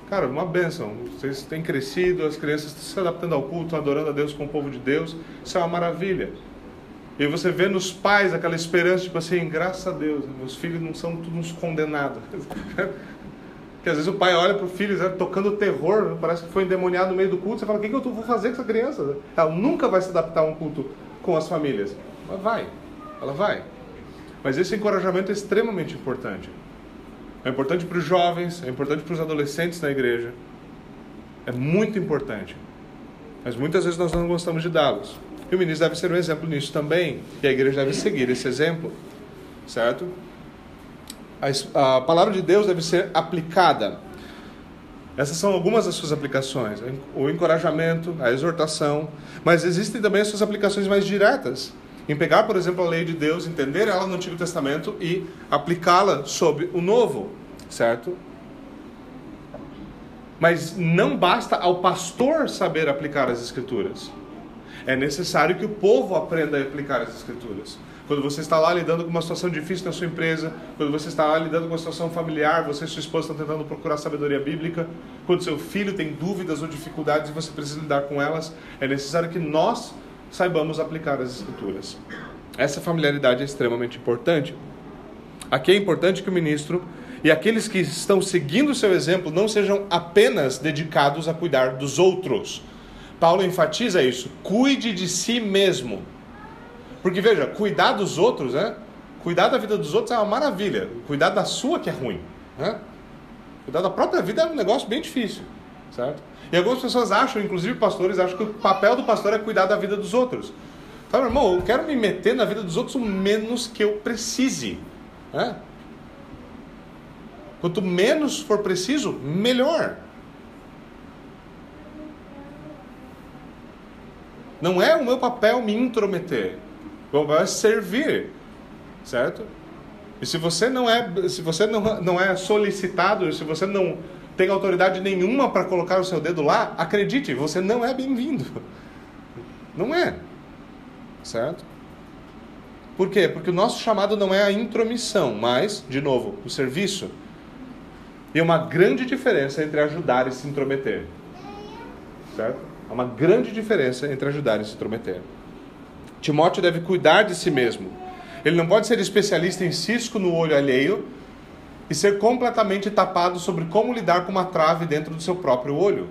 cara, uma bênção, vocês têm crescido, as crianças estão se adaptando ao culto, adorando a Deus com o povo de Deus, isso é uma maravilha. E você vê nos pais aquela esperança, tipo assim, graças a Deus, meus filhos não são todos condenados. que às vezes o pai olha para o filho tocando terror, parece que foi endemoniado no meio do culto, você fala, o que, que eu vou fazer com essa criança? Ela nunca vai se adaptar a um culto com as famílias. Ela vai, ela vai. Mas esse encorajamento é extremamente importante. É importante para os jovens, é importante para os adolescentes na igreja. É muito importante. Mas muitas vezes nós não gostamos de dá-los. E o ministro deve ser um exemplo nisso também. E a igreja deve seguir esse exemplo. Certo? A, a palavra de Deus deve ser aplicada. Essas são algumas das suas aplicações: o encorajamento, a exortação, mas existem também as suas aplicações mais diretas. Em pegar, por exemplo, a lei de Deus, entender ela no Antigo Testamento e aplicá-la sobre o Novo, certo? Mas não basta ao pastor saber aplicar as Escrituras. É necessário que o povo aprenda a aplicar as Escrituras. Quando você está lá lidando com uma situação difícil na sua empresa, quando você está lá lidando com uma situação familiar, você e sua esposa estão tentando procurar sabedoria bíblica, quando seu filho tem dúvidas ou dificuldades e você precisa lidar com elas, é necessário que nós saibamos aplicar as escrituras. Essa familiaridade é extremamente importante. Aqui é importante que o ministro e aqueles que estão seguindo o seu exemplo não sejam apenas dedicados a cuidar dos outros. Paulo enfatiza isso. Cuide de si mesmo. Porque veja, cuidar dos outros, né? Cuidar da vida dos outros é uma maravilha. Cuidar da sua que é ruim. Né? Cuidar da própria vida é um negócio bem difícil. Certo? E algumas pessoas acham, inclusive pastores, acham que o papel do pastor é cuidar da vida dos outros. Fala, irmão, eu quero me meter na vida dos outros o menos que eu precise. Né? Quanto menos for preciso, melhor. Não é o meu papel me intrometer. Vamos servir, certo? E se você não é, se você não, não é solicitado, se você não tem autoridade nenhuma para colocar o seu dedo lá, acredite, você não é bem-vindo. Não é. Certo? Por quê? Porque o nosso chamado não é a intromissão, mas, de novo, o serviço. E uma grande diferença entre ajudar e se intrometer. Certo? Há uma grande diferença entre ajudar e se intrometer. Timóteo deve cuidar de si mesmo. Ele não pode ser especialista em cisco no olho alheio e ser completamente tapado sobre como lidar com uma trave dentro do seu próprio olho.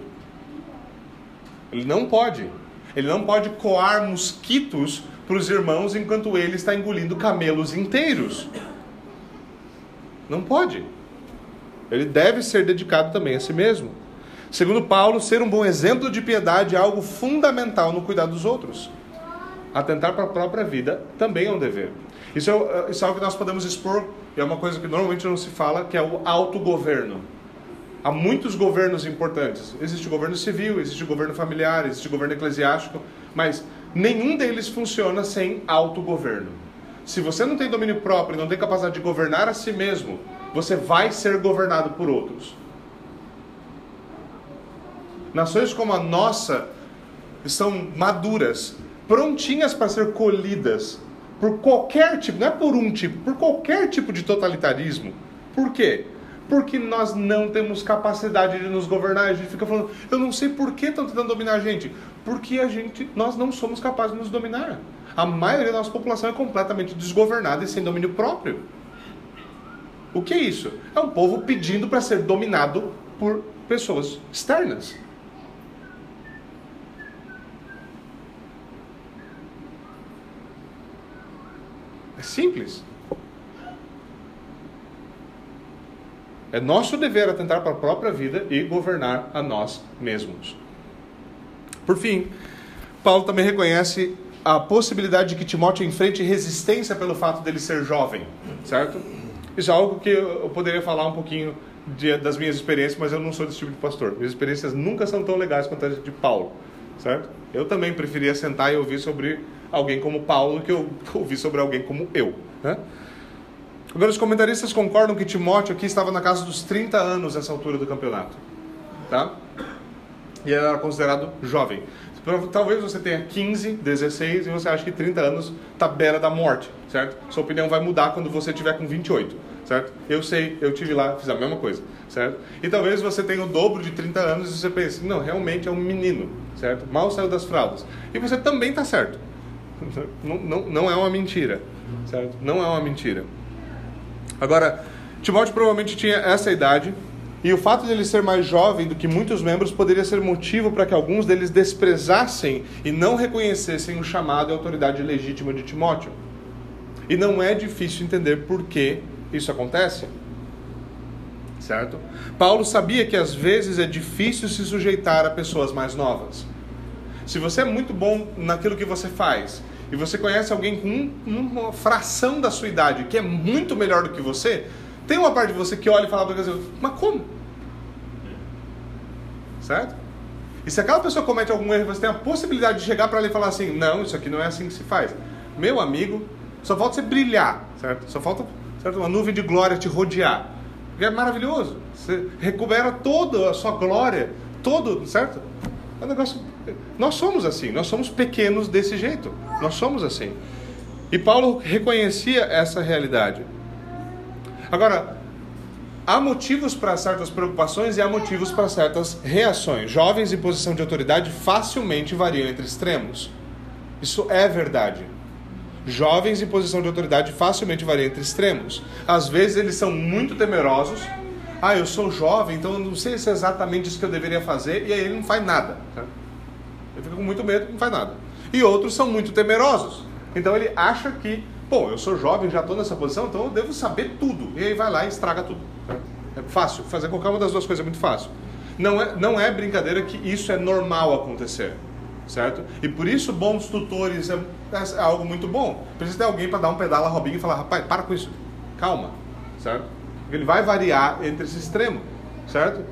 Ele não pode. Ele não pode coar mosquitos para os irmãos enquanto ele está engolindo camelos inteiros. Não pode. Ele deve ser dedicado também a si mesmo. Segundo Paulo, ser um bom exemplo de piedade é algo fundamental no cuidar dos outros. Atentar para a própria vida também é um dever. Isso é, isso é algo que nós podemos expor, e é uma coisa que normalmente não se fala, que é o autogoverno. Há muitos governos importantes. Existe o governo civil, existe o governo familiar, existe o governo eclesiástico, mas nenhum deles funciona sem autogoverno. Se você não tem domínio próprio, não tem capacidade de governar a si mesmo, você vai ser governado por outros. Nações como a nossa estão maduras, prontinhas para ser colhidas por qualquer tipo, não é por um tipo, por qualquer tipo de totalitarismo. Por quê? Porque nós não temos capacidade de nos governar. A gente fica falando, eu não sei por que estão tentando dominar a gente. Porque a gente, nós não somos capazes de nos dominar. A maioria da nossa população é completamente desgovernada e sem domínio próprio. O que é isso? É um povo pedindo para ser dominado por pessoas externas. Simples. É nosso dever atentar para a própria vida e governar a nós mesmos. Por fim, Paulo também reconhece a possibilidade de que Timóteo enfrente resistência pelo fato dele ser jovem, certo? Isso é algo que eu poderia falar um pouquinho de, das minhas experiências, mas eu não sou desse tipo de pastor. Minhas experiências nunca são tão legais quanto as de Paulo, certo? Eu também preferia sentar e ouvir sobre alguém como Paulo que eu ouvir sobre alguém como eu, né? Agora, os comentaristas concordam que Timóteo aqui estava na casa dos 30 anos nessa altura do campeonato, tá? E ele era considerado jovem. Talvez você tenha 15, 16 e você acha que 30 anos está beira da morte, certo? Sua opinião vai mudar quando você tiver com 28, certo? Eu sei, eu tive lá, fiz a mesma coisa, certo? E talvez você tenha o dobro de 30 anos e você pense, não, realmente é um menino, certo? Mal saiu das fraldas. E você também está certo. Não, não, não é uma mentira, certo? Não é uma mentira. Agora, Timóteo provavelmente tinha essa idade, e o fato de ele ser mais jovem do que muitos membros poderia ser motivo para que alguns deles desprezassem e não reconhecessem o chamado e autoridade legítima de Timóteo. E não é difícil entender por que isso acontece. Certo? Paulo sabia que às vezes é difícil se sujeitar a pessoas mais novas. Se você é muito bom naquilo que você faz e você conhece alguém com um, uma fração da sua idade que é muito melhor do que você, tem uma parte de você que olha e fala para você, mas como? Certo? E se aquela pessoa comete algum erro, você tem a possibilidade de chegar para ela e falar assim: não, isso aqui não é assim que se faz. Meu amigo, só falta você brilhar, certo? Só falta certo? uma nuvem de glória te rodear. É maravilhoso. Você recupera toda a sua glória, todo, certo? É um negócio. Nós somos assim, nós somos pequenos desse jeito. Nós somos assim. E Paulo reconhecia essa realidade. Agora, há motivos para certas preocupações e há motivos para certas reações. Jovens em posição de autoridade facilmente variam entre extremos. Isso é verdade. Jovens em posição de autoridade facilmente variam entre extremos. Às vezes eles são muito temerosos. Ah, eu sou jovem, então eu não sei se é exatamente isso que eu deveria fazer, e aí ele não faz nada. Ele fica com muito medo não faz nada. E outros são muito temerosos. Então ele acha que Pô, eu sou jovem, já estou nessa posição, então eu devo saber tudo. E aí vai lá e estraga tudo. É fácil, fazer qualquer uma das duas coisas é muito fácil. Não é, não é brincadeira que isso é normal acontecer, certo? E por isso bons tutores é, é algo muito bom. Precisa ter alguém para dar um pedala a Robinho e falar, rapaz, para com isso, calma, certo? Ele vai variar entre esse extremo, certo?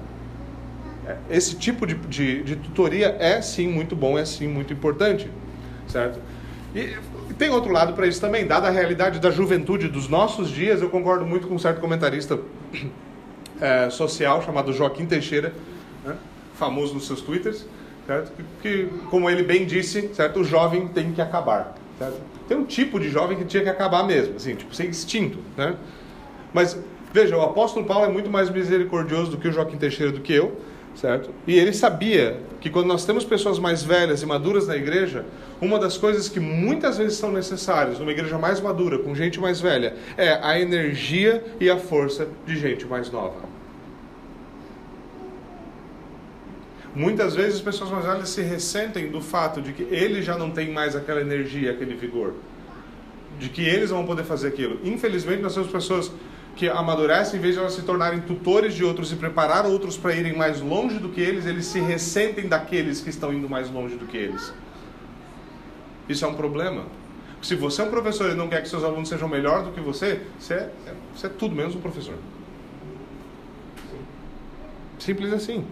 Esse tipo de, de, de tutoria é sim muito bom, é sim muito importante, certo? E Tem outro lado para isso também, dada a realidade da juventude dos nossos dias, eu concordo muito com um certo comentarista é, social chamado Joaquim Teixeira, né, famoso nos seus twitters, certo? Que, como ele bem disse, certo? O jovem tem que acabar, certo? Tem um tipo de jovem que tinha que acabar mesmo, assim, tipo, ser extinto, né? Mas, veja, o apóstolo Paulo é muito mais misericordioso do que o Joaquim Teixeira do que eu, certo? E ele sabia que quando nós temos pessoas mais velhas e maduras na igreja, uma das coisas que muitas vezes são necessárias numa igreja mais madura, com gente mais velha, é a energia e a força de gente mais nova. Muitas vezes as pessoas mais velhas se ressentem do fato de que eles já não têm mais aquela energia, aquele vigor. De que eles vão poder fazer aquilo. Infelizmente, nós temos pessoas que amadurecem, em vez de elas se tornarem tutores de outros e preparar outros para irem mais longe do que eles, eles se ressentem daqueles que estão indo mais longe do que eles. Isso é um problema. Se você é um professor e não quer que seus alunos sejam melhor do que você, você é, você é tudo menos um professor. Simples assim.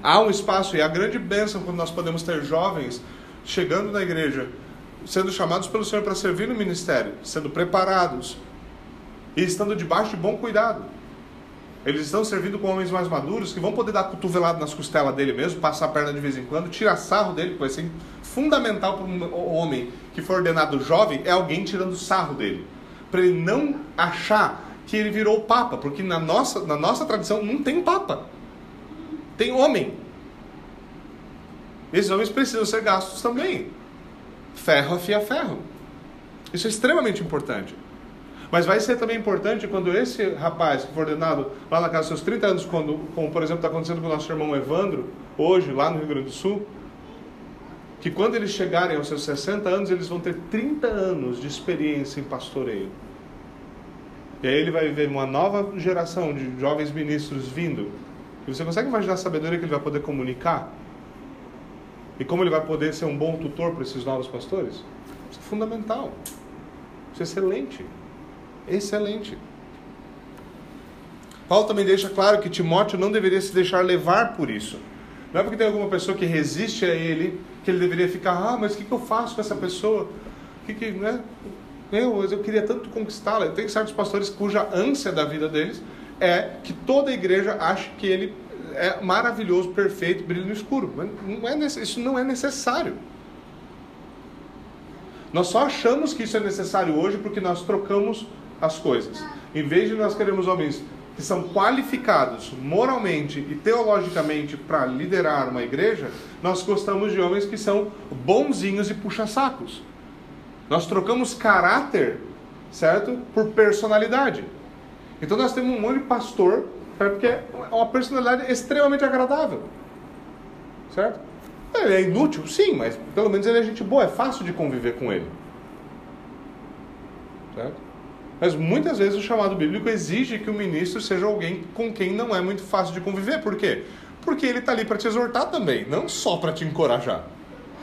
Há um espaço, e a grande bênção quando nós podemos ter jovens chegando na igreja, sendo chamados pelo Senhor para servir no ministério, sendo preparados e estando debaixo de bom cuidado. Eles estão servindo com homens mais maduros que vão poder dar cotovelado nas costelas dele mesmo, passar a perna de vez em quando, tirar sarro dele, que vai ser fundamental para um homem que for ordenado jovem, é alguém tirando sarro dele. Para ele não achar que ele virou papa, porque na nossa, na nossa tradição não tem papa tem homem. Esses homens precisam ser gastos também. Ferro afia ferro. Isso é extremamente importante. Mas vai ser também importante quando esse rapaz que foi ordenado lá na casa dos seus 30 anos, quando, como por exemplo está acontecendo com o nosso irmão Evandro, hoje, lá no Rio Grande do Sul, que quando eles chegarem aos seus 60 anos, eles vão ter 30 anos de experiência em pastoreio. E aí ele vai ver uma nova geração de jovens ministros vindo e você consegue imaginar a sabedoria que ele vai poder comunicar? E como ele vai poder ser um bom tutor para esses novos pastores? Isso é fundamental. Isso é excelente. Excelente. Paulo também deixa claro que Timóteo não deveria se deixar levar por isso. Não é porque tem alguma pessoa que resiste a ele que ele deveria ficar, ah, mas o que, que eu faço com essa pessoa? Que, que né? Eu, eu queria tanto conquistá-la. Tem certos pastores cuja ânsia da vida deles é que toda a igreja acha que ele é maravilhoso, perfeito, brilha no escuro. Mas não é, isso não é necessário. Nós só achamos que isso é necessário hoje porque nós trocamos as coisas. Em vez de nós queremos homens que são qualificados moralmente e teologicamente para liderar uma igreja, nós gostamos de homens que são bonzinhos e puxa-sacos. Nós trocamos caráter, certo? Por personalidade. Então nós temos um monte de pastor, porque é uma personalidade extremamente agradável. Certo? Ele é inútil, sim, mas pelo menos ele é gente boa, é fácil de conviver com ele. Certo? Mas muitas vezes o chamado bíblico exige que o ministro seja alguém com quem não é muito fácil de conviver. Por quê? Porque ele está ali para te exortar também, não só para te encorajar.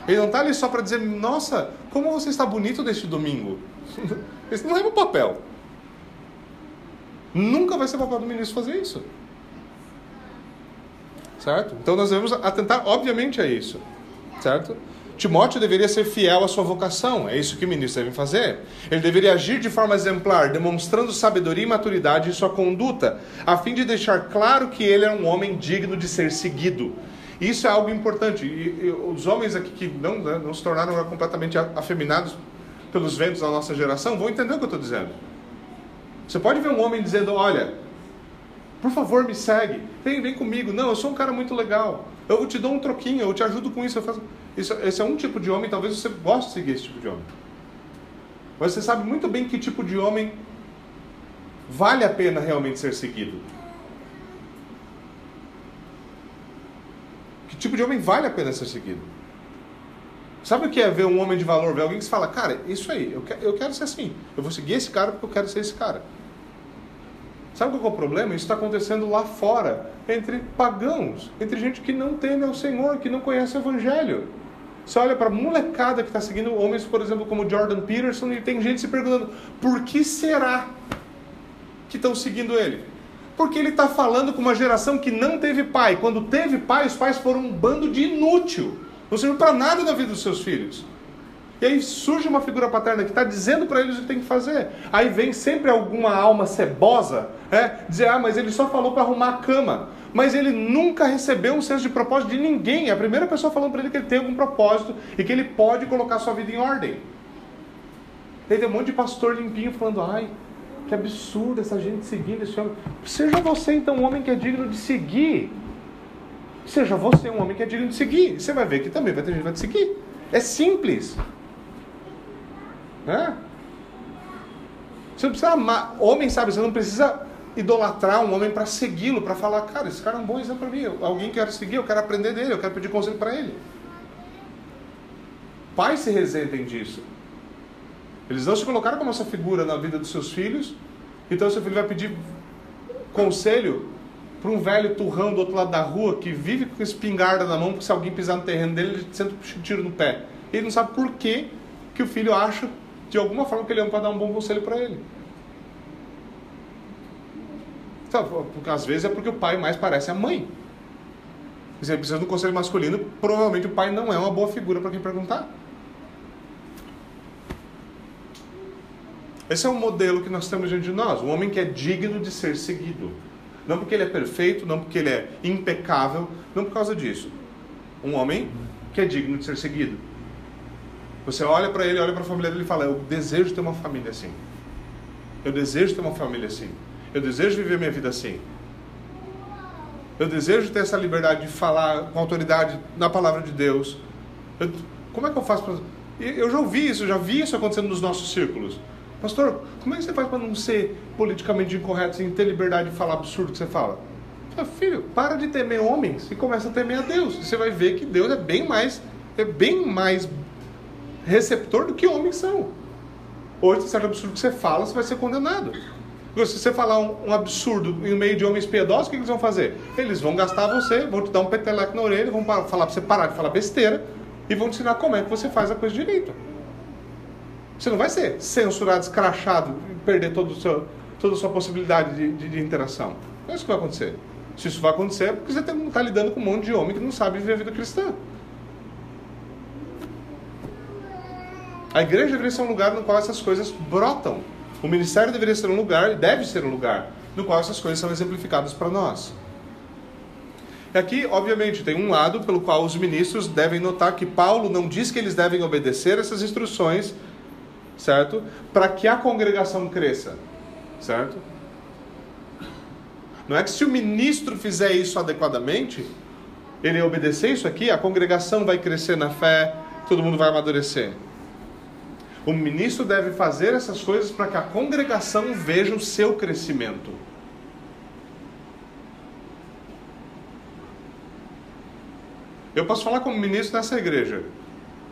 Ele não está ali só para dizer, nossa, como você está bonito neste domingo. Esse não é o papel. Nunca vai ser papel do ministro fazer isso. Certo? Então nós devemos atentar, obviamente, a isso. Certo? Timóteo deveria ser fiel à sua vocação, é isso que o ministro deve fazer. Ele deveria agir de forma exemplar, demonstrando sabedoria e maturidade em sua conduta, a fim de deixar claro que ele é um homem digno de ser seguido. Isso é algo importante. E, e os homens aqui que não, né, não se tornaram completamente afeminados pelos ventos da nossa geração vão entender o que eu estou dizendo. Você pode ver um homem dizendo: Olha, por favor, me segue, vem, vem comigo. Não, eu sou um cara muito legal. Eu te dou um troquinho, eu te ajudo com isso. Eu faço... isso esse é um tipo de homem, talvez você goste de seguir esse tipo de homem. Mas você sabe muito bem que tipo de homem vale a pena realmente ser seguido. Que tipo de homem vale a pena ser seguido? Sabe o que é ver um homem de valor, ver alguém que fala, cara, isso aí, eu quero, eu quero ser assim. Eu vou seguir esse cara porque eu quero ser esse cara. Sabe qual é o problema? Isso está acontecendo lá fora, entre pagãos, entre gente que não teme ao Senhor, que não conhece o Evangelho. Você olha para a molecada que está seguindo homens, por exemplo, como Jordan Peterson, e tem gente se perguntando: por que será que estão seguindo ele? Porque ele está falando com uma geração que não teve pai. Quando teve pai, os pais foram um bando de inútil. Não serve para nada na vida dos seus filhos. E aí surge uma figura paterna que está dizendo para eles o que tem que fazer. Aí vem sempre alguma alma cebosa, é, dizer, ah, mas ele só falou para arrumar a cama. Mas ele nunca recebeu um senso de propósito de ninguém. A primeira pessoa falando para ele que ele tem algum propósito e que ele pode colocar sua vida em ordem. Aí tem um monte de pastor limpinho falando, ai, que absurdo essa gente seguindo esse homem. Seja você então um homem que é digno de seguir. Seja você um homem que é digno de seguir. Você vai ver que também vai ter gente que vai te seguir. É simples. Né? Você não precisa amar. Homem, sabe, você não precisa idolatrar um homem para segui-lo, para falar, cara, esse cara é um bom exemplo para mim. Alguém quer seguir, eu quero aprender dele, eu quero pedir conselho para ele. Pais se resentem disso. Eles não se colocaram como essa figura na vida dos seus filhos, então seu filho vai pedir conselho para um velho turrão do outro lado da rua que vive com espingarda na mão, porque se alguém pisar no terreno dele, ele senta um tiro no pé. Ele não sabe por que, que o filho acha, de alguma forma, que ele ama para dar um bom conselho para ele. Então, porque às vezes é porque o pai mais parece a mãe. Se ele precisa de um conselho masculino, provavelmente o pai não é uma boa figura para quem perguntar. Esse é o modelo que nós temos diante de nós. Um homem que é digno de ser seguido. Não porque ele é perfeito, não porque ele é impecável, não por causa disso. Um homem que é digno de ser seguido. Você olha para ele, olha para a família dele e fala: Eu desejo ter uma família assim. Eu desejo ter uma família assim. Eu desejo viver minha vida assim. Eu desejo ter essa liberdade de falar com autoridade na palavra de Deus. Eu, como é que eu faço para. Eu já ouvi isso, já vi isso acontecendo nos nossos círculos. Pastor, como é que você faz para não ser politicamente incorreto, sem ter liberdade de falar absurdo que você fala? Filho, para de temer homens e começa a temer a Deus. Você vai ver que Deus é bem mais, é bem mais receptor do que homens são. Hoje, certo absurdo que você fala, você vai ser condenado. Se você falar um, um absurdo em meio de homens piedosos, o que eles vão fazer? Eles vão gastar você, vão te dar um peteleco na orelha, vão falar para você parar de falar besteira e vão te ensinar como é que você faz a coisa direito. Você não vai ser censurado, escrachado, perder todo seu, toda a sua possibilidade de, de, de, interação. Não é isso que vai acontecer. Se isso vai acontecer, é porque você está lidando com um monte de homem que não sabe viver a vida cristã. A igreja deveria ser um lugar no qual essas coisas brotam. O ministério deveria ser um lugar, e deve ser um lugar, no qual essas coisas são exemplificadas para nós. E aqui, obviamente, tem um lado pelo qual os ministros devem notar que Paulo não diz que eles devem obedecer essas instruções certo? Para que a congregação cresça, certo? Não é que se o ministro fizer isso adequadamente, ele obedecer isso aqui, a congregação vai crescer na fé, todo mundo vai amadurecer. O ministro deve fazer essas coisas para que a congregação veja o seu crescimento. Eu posso falar como ministro nessa igreja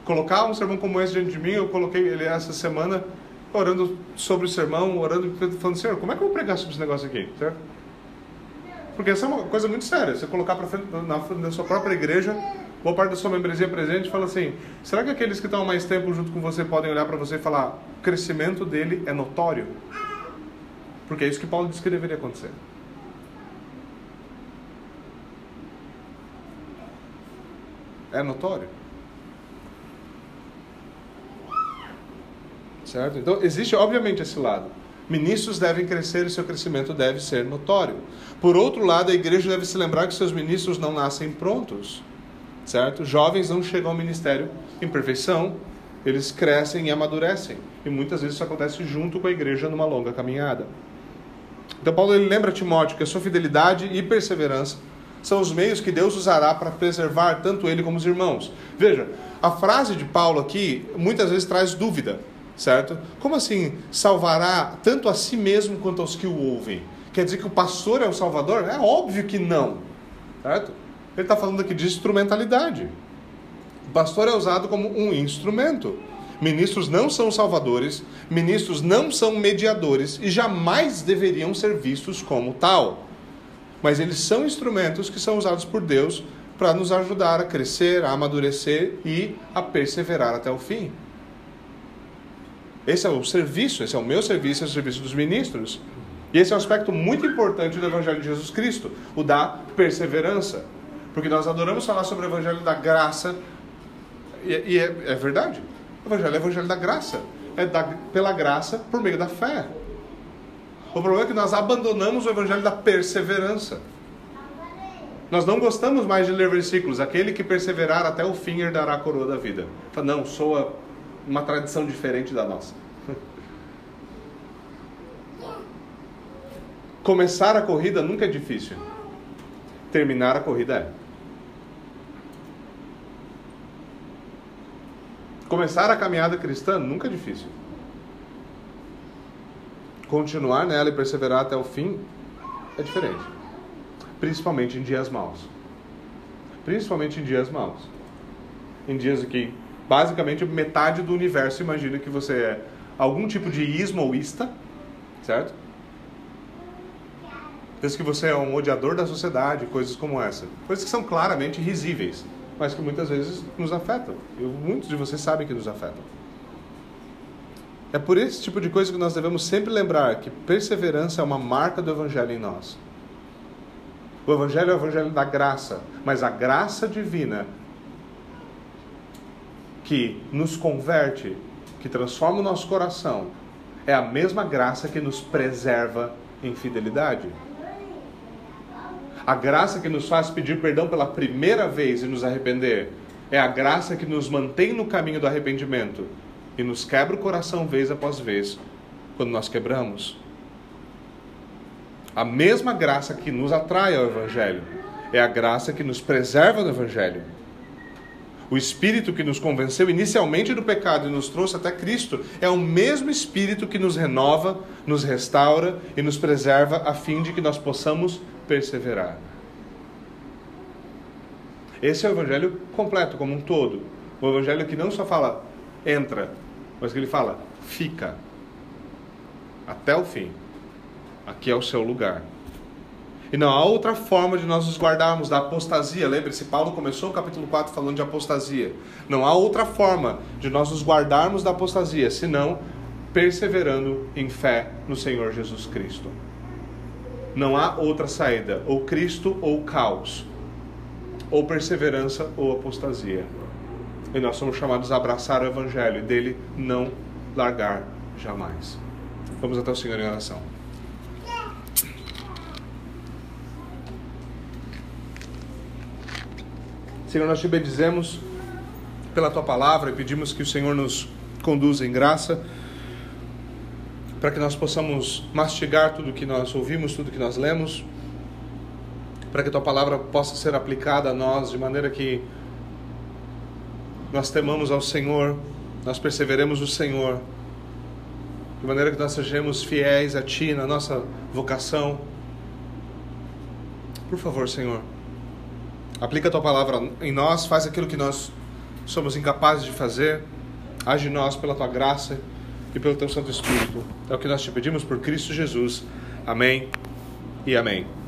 colocar um sermão como esse diante de mim, eu coloquei ele essa semana orando sobre o sermão, orando, falando, Senhor, como é que eu vou pregar sobre esse negócio aqui? Certo? Porque essa é uma coisa muito séria. Você colocar frente, na da sua própria igreja, boa parte da sua membresia presente, e fala assim: será que aqueles que estão mais tempo junto com você podem olhar para você e falar, o crescimento dele é notório? Porque é isso que Paulo disse que deveria acontecer. É notório. Certo? Então, existe obviamente esse lado. Ministros devem crescer e seu crescimento deve ser notório. Por outro lado, a igreja deve se lembrar que seus ministros não nascem prontos. Certo? Jovens não chegam ao ministério em perfeição, eles crescem e amadurecem. E muitas vezes isso acontece junto com a igreja numa longa caminhada. Então, Paulo ele lembra a Timóteo que a sua fidelidade e perseverança são os meios que Deus usará para preservar tanto ele como os irmãos. Veja, a frase de Paulo aqui muitas vezes traz dúvida certo? Como assim salvará tanto a si mesmo quanto aos que o ouvem? Quer dizer que o pastor é o salvador? É óbvio que não, certo? Ele está falando aqui de instrumentalidade. O pastor é usado como um instrumento. Ministros não são salvadores, ministros não são mediadores e jamais deveriam ser vistos como tal. Mas eles são instrumentos que são usados por Deus para nos ajudar a crescer, a amadurecer e a perseverar até o fim. Esse é o serviço, esse é o meu serviço, esse é o serviço dos ministros. E esse é um aspecto muito importante do Evangelho de Jesus Cristo, o da perseverança. Porque nós adoramos falar sobre o Evangelho da graça, e, e é, é, verdade. O evangelho é o evangelho da graça. É da, pela graça por meio da fé. O problema é que nós abandonamos o evangelho da perseverança. Nós não gostamos mais de ler versículos. Aquele que perseverar até o fim herdará a coroa da vida. Não, soa uma tradição diferente da nossa. Começar a corrida nunca é difícil. Terminar a corrida é. Começar a caminhada cristã nunca é difícil. Continuar nela e perseverar até o fim é diferente. Principalmente em dias maus. Principalmente em dias maus. Em dias que basicamente metade do universo imagina que você é algum tipo de ismoísta, certo? Pensa que você é um odiador da sociedade, coisas como essa. Coisas que são claramente risíveis, mas que muitas vezes nos afetam. E muitos de vocês sabem que nos afetam. É por esse tipo de coisa que nós devemos sempre lembrar que perseverança é uma marca do Evangelho em nós. O Evangelho é o Evangelho da graça, mas a graça divina que nos converte, que transforma o nosso coração, é a mesma graça que nos preserva em fidelidade. A graça que nos faz pedir perdão pela primeira vez e nos arrepender é a graça que nos mantém no caminho do arrependimento e nos quebra o coração vez após vez quando nós quebramos. A mesma graça que nos atrai ao Evangelho é a graça que nos preserva do Evangelho. O Espírito que nos convenceu inicialmente do pecado e nos trouxe até Cristo é o mesmo Espírito que nos renova, nos restaura e nos preserva a fim de que nós possamos perseverar. Esse é o evangelho completo, como um todo. O evangelho que não só fala entra, mas que ele fala fica até o fim. Aqui é o seu lugar. E não há outra forma de nós nos guardarmos da apostasia. Lembre-se, Paulo começou o capítulo 4 falando de apostasia. Não há outra forma de nós nos guardarmos da apostasia, senão perseverando em fé no Senhor Jesus Cristo. Não há outra saída, ou Cristo ou caos, ou perseverança ou apostasia. E nós somos chamados a abraçar o Evangelho e dele não largar jamais. Vamos até o Senhor em oração. Senhor, nós te bendizemos pela tua palavra e pedimos que o Senhor nos conduza em graça para que nós possamos mastigar tudo que nós ouvimos, tudo que nós lemos, para que tua palavra possa ser aplicada a nós de maneira que nós temamos ao Senhor, nós perseveremos no Senhor, de maneira que nós sejamos fiéis a Ti na nossa vocação. Por favor, Senhor, aplica a tua palavra em nós, faz aquilo que nós somos incapazes de fazer, age em nós pela tua graça e pelo teu Santo Espírito. É o que nós te pedimos por Cristo Jesus. Amém e amém.